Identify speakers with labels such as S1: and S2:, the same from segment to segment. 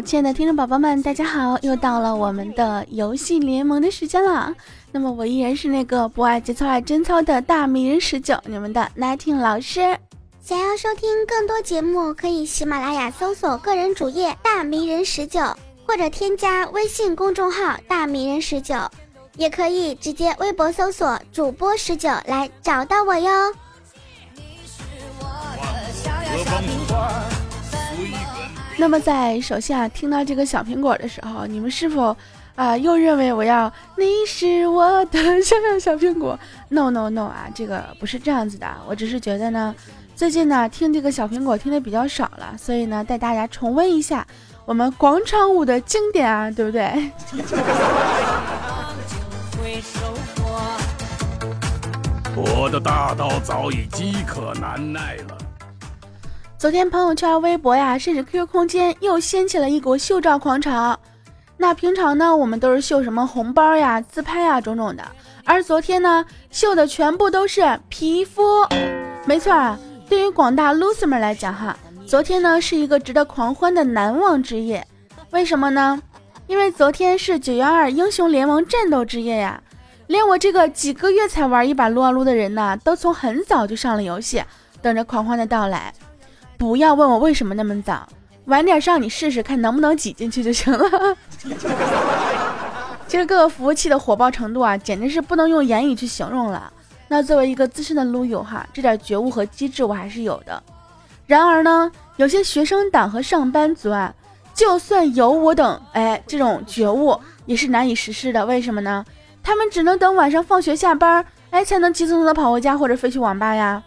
S1: 亲爱的听众宝宝们，大家好！又到了我们的游戏联盟的时间了。那么我依然是那个不爱节操爱贞操的大迷人十九，你们的 Nineteen 老师。
S2: 想要收听更多节目，可以喜马拉雅搜索个人主页大迷人十九，或者添加微信公众号大迷人十九，也可以直接微博搜索主播十九来找到我哟。
S1: 你是我的小小小那么在首先啊听到这个小苹果的时候，你们是否啊又认为我要你是我的 小小小苹果？No No No 啊，这个不是这样子的。我只是觉得呢，最近呢听这个小苹果听的比较少了，所以呢带大家重温一下我们广场舞的经典啊，对不对？我的大刀早已饥渴难耐了。昨天朋友圈、微博呀，甚至 QQ 空间又掀起了一股秀照狂潮。那平常呢，我们都是秀什么红包呀、自拍呀种种的，而昨天呢，秀的全部都是皮肤。没错啊，对于广大 loser 们来讲哈，昨天呢是一个值得狂欢的难忘之夜。为什么呢？因为昨天是九幺二英雄联盟战斗之夜呀，连我这个几个月才玩一把撸啊撸的人呢，都从很早就上了游戏，等着狂欢的到来。不要问我为什么那么早，晚点上你试试看能不能挤进去就行了。其实各个服务器的火爆程度啊，简直是不能用言语去形容了。那作为一个资深的撸友哈，这点觉悟和机智我还是有的。然而呢，有些学生党和上班族啊，就算有我等哎这种觉悟，也是难以实施的。为什么呢？他们只能等晚上放学下班，哎才能急匆匆的跑回家或者飞去网吧呀。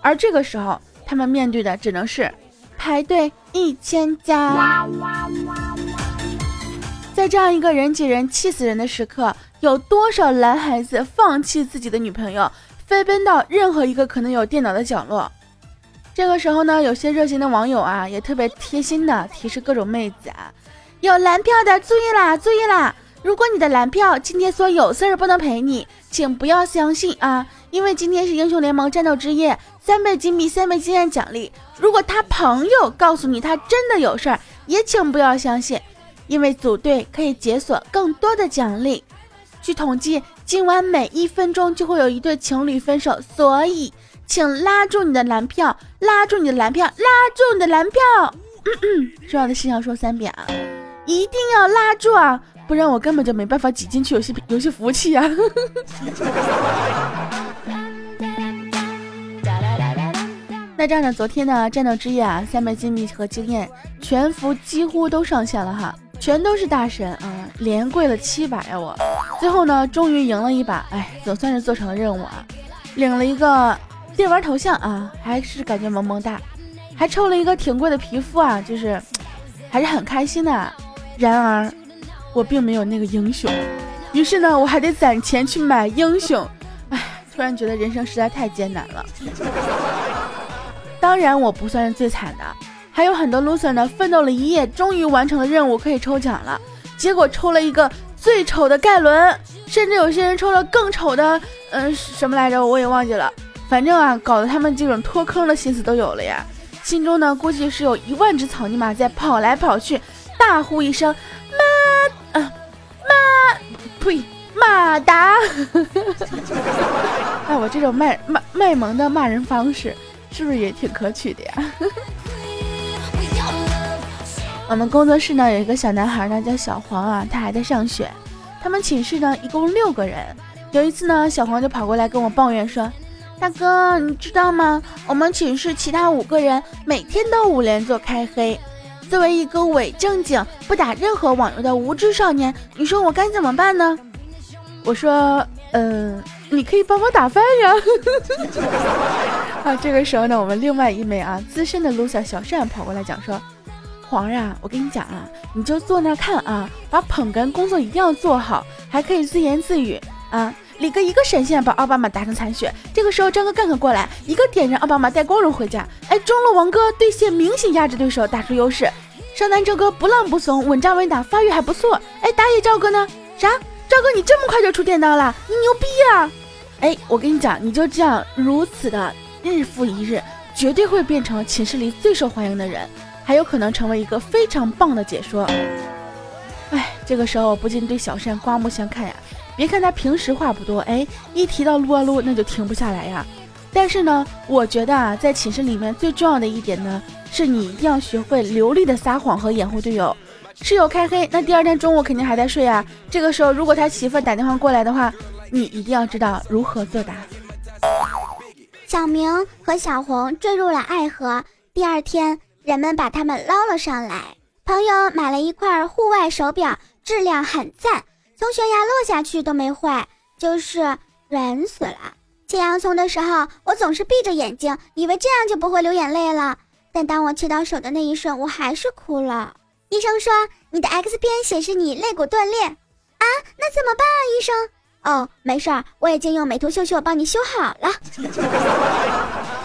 S1: 而这个时候。他们面对的只能是排队一千家。在这样一个人挤人气死人的时刻，有多少男孩子放弃自己的女朋友，飞奔到任何一个可能有电脑的角落？这个时候呢，有些热心的网友啊，也特别贴心的提示各种妹子啊，有蓝票的注意啦，注意啦！如果你的蓝票今天说有事儿不能陪你，请不要相信啊，因为今天是英雄联盟战斗之夜。三倍金币，三倍经验奖励。如果他朋友告诉你他真的有事儿，也请不要相信，因为组队可以解锁更多的奖励。据统计，今晚每一分钟就会有一对情侣分手，所以请拉住你的蓝票，拉住你的蓝票，拉住你的蓝票。重要的事情要说三遍啊，一定要拉住啊，不然我根本就没办法挤进去游戏游戏服务器啊。那这样的昨天呢，战斗之夜啊，三倍金币和经验全服几乎都上线了哈，全都是大神啊，连跪了七把呀我。最后呢，终于赢了一把，哎，总算是做成了任务啊，领了一个电玩头像啊，还是感觉萌萌哒，还抽了一个挺贵的皮肤啊，就是还是很开心的。然而我并没有那个英雄，于是呢，我还得攒钱去买英雄，哎，突然觉得人生实在太艰难了。当然我不算是最惨的，还有很多 loser 呢，奋斗了一夜，终于完成了任务，可以抽奖了。结果抽了一个最丑的盖伦，甚至有些人抽了更丑的，嗯，什么来着？我也忘记了。反正啊，搞得他们这种脱坑的心思都有了呀。心中呢，估计是有一万只草泥马在跑来跑去，大呼一声：“妈，啊，妈，呸，马达！” 哎，我这种卖卖卖萌的骂人方式。是不是也挺可取的呀？我们工作室呢有一个小男孩呢叫小黄啊，他还在上学。他们寝室呢一共六个人。有一次呢，小黄就跑过来跟我抱怨说：“大哥，你知道吗？我们寝室其他五个人每天都五连坐开黑。作为一个伪正经、不打任何网游的无知少年，你说我该怎么办呢？”我说：“嗯。”你可以帮忙打饭呀！啊，这个时候呢，我们另外一枚啊资深的 loser 小善跑过来讲说：“皇上，我跟你讲啊，你就坐那看啊，把捧哏工作一定要做好，还可以自言自语啊。李哥一个闪现把奥巴马打成残血，这个时候张哥干哥过来一个点燃奥巴马带光荣回家。哎，中路王哥对线明显压制对手，打出优势。上单赵哥不浪不怂，稳扎稳打，发育还不错。哎，打野赵哥呢？啥？”赵哥，你这么快就出电刀了，你牛逼啊！哎，我跟你讲，你就这样如此的日复一日，绝对会变成寝室里最受欢迎的人。还有可能成为一个非常棒的解说。哎，这个时候不禁对小善刮目相看呀。别看他平时话不多，哎，一提到撸啊撸，那就停不下来呀。但是呢，我觉得啊，在寝室里面最重要的一点呢，是你一定要学会流利的撒谎和掩护队友。室友开黑，那第二天中午肯定还在睡啊。这个时候，如果他媳妇打电话过来的话，你一定要知道如何作答。
S2: 小明和小红坠入了爱河，第二天人们把他们捞了上来。朋友买了一块户外手表，质量很赞。从悬崖落下去都没坏，就是软死了。切洋葱的时候，我总是闭着眼睛，以为这样就不会流眼泪了。但当我切到手的那一瞬，我还是哭了。医生说你的 X 片显示你肋骨断裂啊，那怎么办啊？医生，哦，没事儿，我已经用美图秀秀帮你修好了。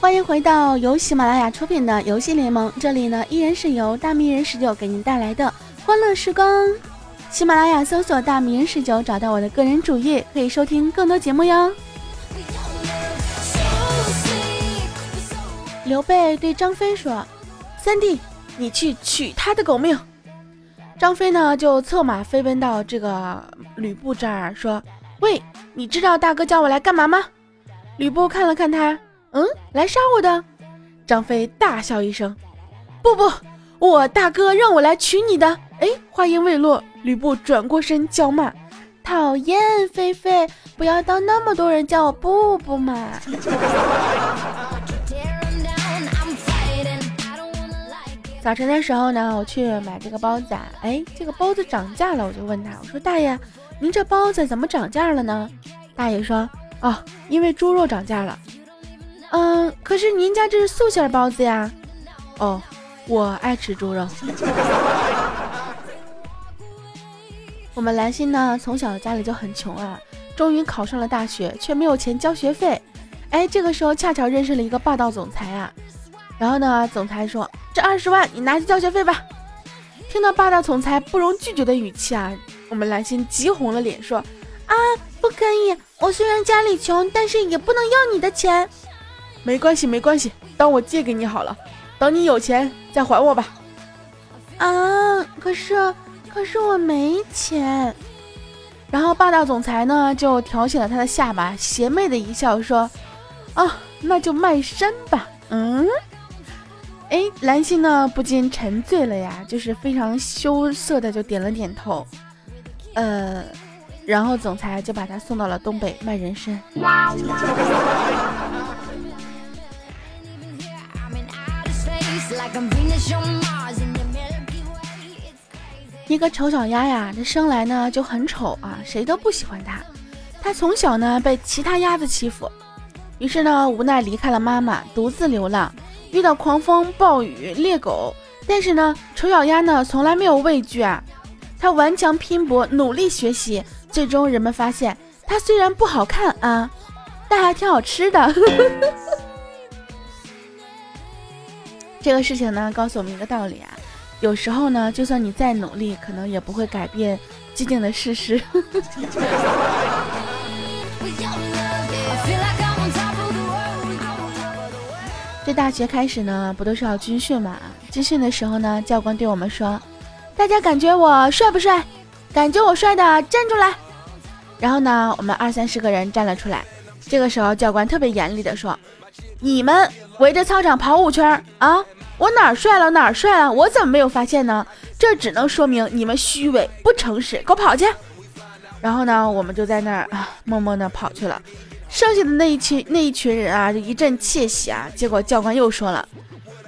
S1: 欢迎回到由喜马拉雅出品的游戏联盟，这里呢依然是由大迷人十九给您带来的欢乐时光。喜马拉雅搜索“大迷人十九”，找到我的个人主页，可以收听更多节目哟。刘备对张飞说：“三弟，你去取他的狗命。”张飞呢就策马飞奔到这个吕布这儿，说：“喂，你知道大哥叫我来干嘛吗？”吕布看了看他。嗯，来杀我的！张飞大笑一声：“不不，我大哥让我来娶你的。”哎，话音未落，吕布转过身叫骂：“讨厌，菲菲，不要当那么多人叫我布布嘛！” 早晨的时候呢，我去买这个包子，啊，哎，这个包子涨价了，我就问他：“我说大爷，您这包子怎么涨价了呢？”大爷说：“哦，因为猪肉涨价了。”嗯，可是您家这是素馅包子呀？哦，我爱吃猪肉。我们兰心呢，从小家里就很穷啊，终于考上了大学，却没有钱交学费。哎，这个时候恰巧认识了一个霸道总裁啊。然后呢，总裁说：“这二十万你拿去交学费吧。”听到霸道总裁不容拒绝的语气啊，我们蓝心急红了脸说：“啊，不可以！我虽然家里穷，但是也不能要你的钱。”没关系，没关系，当我借给你好了，等你有钱再还我吧。啊，可是，可是我没钱。然后霸道总裁呢就挑起了他的下巴，邪魅的一笑说：“啊，那就卖身吧。”嗯，哎，兰心呢不禁沉醉了呀，就是非常羞涩的就点了点头。呃，然后总裁就把他送到了东北卖人参。一个丑小鸭呀，这生来呢就很丑啊，谁都不喜欢它。它从小呢被其他鸭子欺负，于是呢无奈离开了妈妈，独自流浪，遇到狂风暴雨猎狗。但是呢，丑小鸭呢从来没有畏惧啊，它顽强拼搏，努力学习。最终人们发现，它虽然不好看啊，但还挺好吃的。这个事情呢，告诉我们一个道理啊，有时候呢，就算你再努力，可能也不会改变既定的事实。这大学开始呢，不都是要军训嘛？军训的时候呢，教官对我们说：“大家感觉我帅不帅？感觉我帅的站出来。”然后呢，我们二三十个人站了出来。这个时候，教官特别严厉的说。你们围着操场跑五圈啊！我哪儿帅了哪儿帅了？我怎么没有发现呢？这只能说明你们虚伪不诚实，给我跑去！然后呢，我们就在那儿啊，默默的跑去了。剩下的那一群那一群人啊，就一阵窃喜啊。结果教官又说了，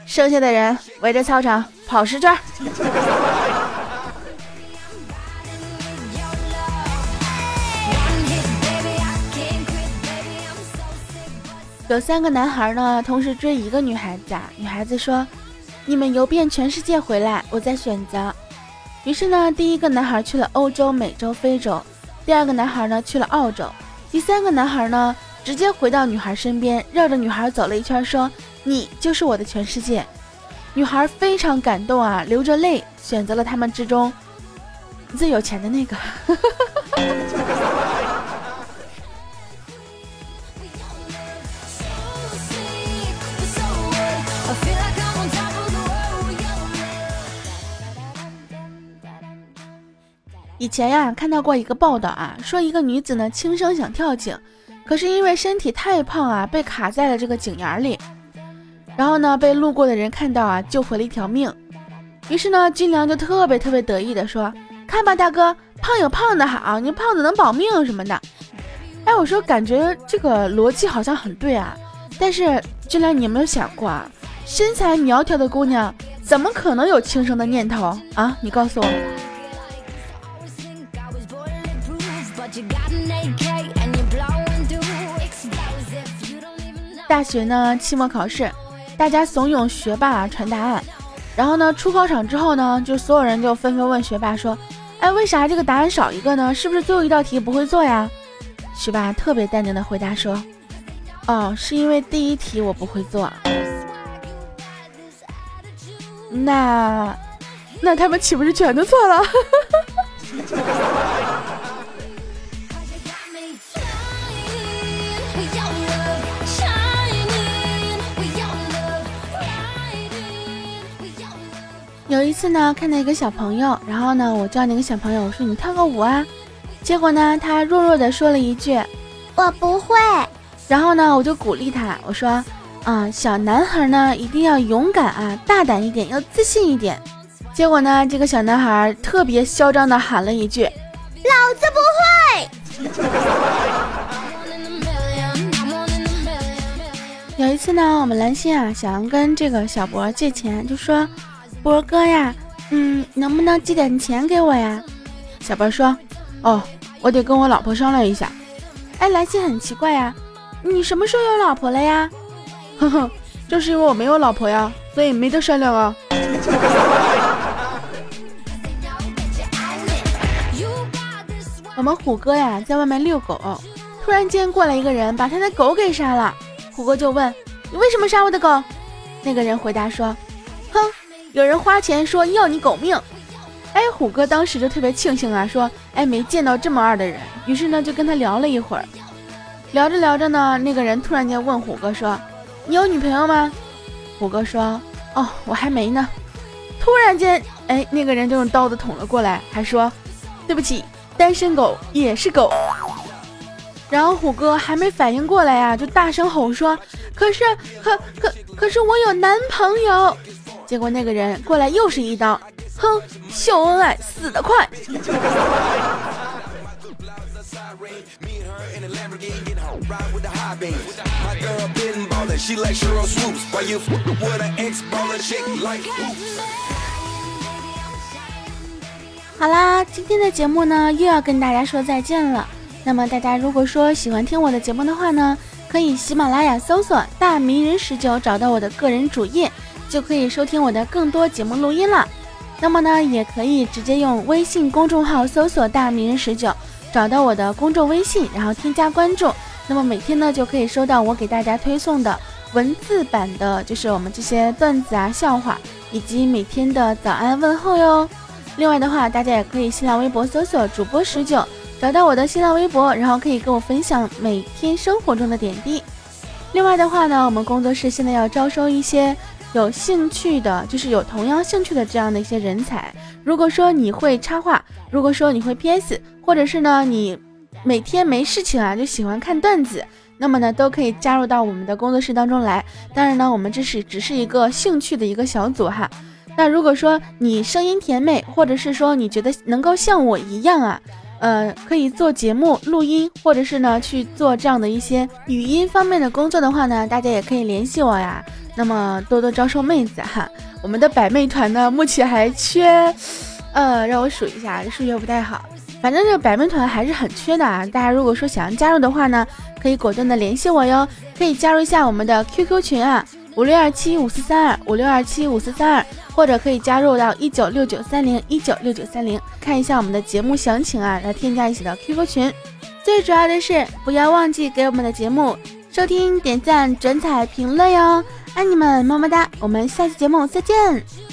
S1: 剩下的人围着操场跑十圈。有三个男孩呢，同时追一个女孩子啊。女孩子说：“你们游遍全世界回来，我再选择。”于是呢，第一个男孩去了欧洲、美洲、非洲；第二个男孩呢去了澳洲；第三个男孩呢直接回到女孩身边，绕着女孩走了一圈，说：“你就是我的全世界。”女孩非常感动啊，流着泪选择了他们之中最有钱的那个。以前呀看到过一个报道啊，说一个女子呢轻生想跳井，可是因为身体太胖啊，被卡在了这个井眼里，然后呢被路过的人看到啊，救回了一条命。于是呢，金良就特别特别得意的说：“看吧，大哥，胖有胖的好，你胖子能保命什么的。”哎，我说感觉这个逻辑好像很对啊，但是金良，你有没有想过啊，身材苗条的姑娘怎么可能有轻生的念头啊？你告诉我。大学呢，期末考试，大家怂恿学霸传答案，然后呢，出考场之后呢，就所有人就纷纷问学霸说：“哎，为啥这个答案少一个呢？是不是最后一道题不会做呀？”学霸特别淡定的回答说：“哦，是因为第一题我不会做。”那，那他们岂不是全都错了？有一次呢，看到一个小朋友，然后呢，我叫那个小朋友，我说你跳个舞啊，结果呢，他弱弱的说了一句，
S2: 我不会。
S1: 然后呢，我就鼓励他，我说，啊，小男孩呢一定要勇敢啊，大胆一点，要自信一点。结果呢，这个小男孩特别嚣张的喊了一句，
S2: 老子不会。
S1: 有一次呢，我们兰心啊想要跟这个小博借钱，就说。博哥呀，嗯，能不能借点钱给我呀？小波说：“哦，我得跟我老婆商量一下。”哎，蓝心很奇怪呀，你什么时候有老婆了呀？呵呵，就是因为我没有老婆呀，所以没得商量啊。我们虎哥呀，在外面遛狗，突然间过来一个人，把他的狗给杀了。虎哥就问：“你为什么杀我的狗？”那个人回答说：“哼。”有人花钱说要你狗命，哎，虎哥当时就特别庆幸啊，说哎没见到这么二的人，于是呢就跟他聊了一会儿，聊着聊着呢，那个人突然间问虎哥说：“你有女朋友吗？”虎哥说：“哦，我还没呢。”突然间，哎，那个人就用刀子捅了过来，还说：“对不起，单身狗也是狗。”然后虎哥还没反应过来呀，就大声吼说：“可是，可可可是我有男朋友。”结果那个人过来又是一刀，哼，秀恩爱死得快。好啦，今天的节目呢又要跟大家说再见了。那么大家如果说喜欢听我的节目的话呢，可以喜马拉雅搜索“大迷人十九”，找到我的个人主页。就可以收听我的更多节目录音了。那么呢，也可以直接用微信公众号搜索“大名人十九”，找到我的公众微信，然后添加关注。那么每天呢，就可以收到我给大家推送的文字版的，就是我们这些段子啊、笑话，以及每天的早安问候哟。另外的话，大家也可以新浪微博搜索主播十九，找到我的新浪微博，然后可以跟我分享每天生活中的点滴。另外的话呢，我们工作室现在要招收一些。有兴趣的，就是有同样兴趣的这样的一些人才。如果说你会插画，如果说你会 PS，或者是呢你每天没事情啊就喜欢看段子，那么呢都可以加入到我们的工作室当中来。当然呢，我们这是只是一个兴趣的一个小组哈。那如果说你声音甜美，或者是说你觉得能够像我一样啊，呃，可以做节目录音，或者是呢去做这样的一些语音方面的工作的话呢，大家也可以联系我呀。那么多多招收妹子哈，我们的百妹团呢，目前还缺，呃，让我数一下，数学不太好，反正这个百妹团还是很缺的啊。大家如果说想要加入的话呢，可以果断的联系我哟，可以加入一下我们的 QQ 群啊，五六二七五四三二五六二七五四三二，或者可以加入到一九六九三零一九六九三零，看一下我们的节目详情啊，来添加一起的 QQ 群。最主要的是，不要忘记给我们的节目收听、点赞、转采、评论哟。爱你们，么么哒！我们下期节目再见。